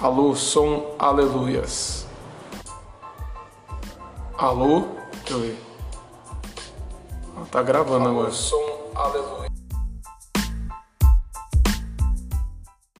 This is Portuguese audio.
Alô, som, aleluias. Alô? Deixa eu ver. Tá gravando Alô, agora. som, aleluia.